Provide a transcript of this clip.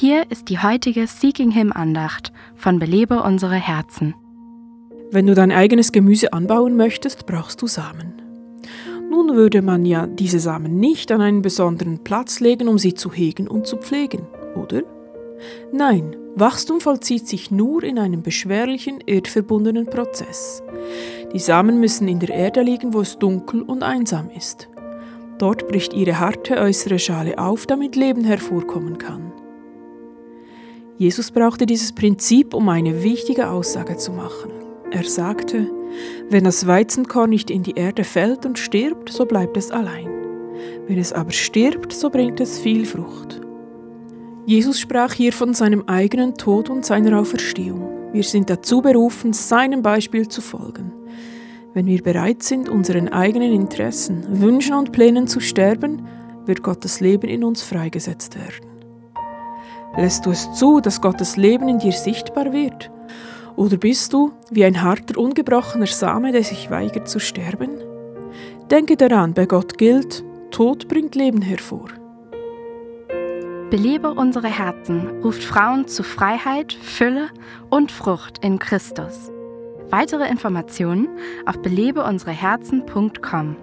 Hier ist die heutige Seeking Him Andacht von Belebe unsere Herzen. Wenn du dein eigenes Gemüse anbauen möchtest, brauchst du Samen. Nun würde man ja diese Samen nicht an einen besonderen Platz legen, um sie zu hegen und zu pflegen, oder? Nein, Wachstum vollzieht sich nur in einem beschwerlichen, erdverbundenen Prozess. Die Samen müssen in der Erde liegen, wo es dunkel und einsam ist. Dort bricht ihre harte äußere Schale auf, damit Leben hervorkommen kann. Jesus brauchte dieses Prinzip, um eine wichtige Aussage zu machen. Er sagte, wenn das Weizenkorn nicht in die Erde fällt und stirbt, so bleibt es allein. Wenn es aber stirbt, so bringt es viel Frucht. Jesus sprach hier von seinem eigenen Tod und seiner Auferstehung. Wir sind dazu berufen, seinem Beispiel zu folgen. Wenn wir bereit sind, unseren eigenen Interessen, Wünschen und Plänen zu sterben, wird Gottes Leben in uns freigesetzt werden. Lässt du es zu, dass Gottes Leben in dir sichtbar wird? Oder bist du wie ein harter, ungebrochener Same, der sich weigert zu sterben? Denke daran, bei Gott gilt, Tod bringt Leben hervor. Belebe unsere Herzen ruft Frauen zu Freiheit, Fülle und Frucht in Christus. Weitere Informationen auf belebeunsereherzen.com.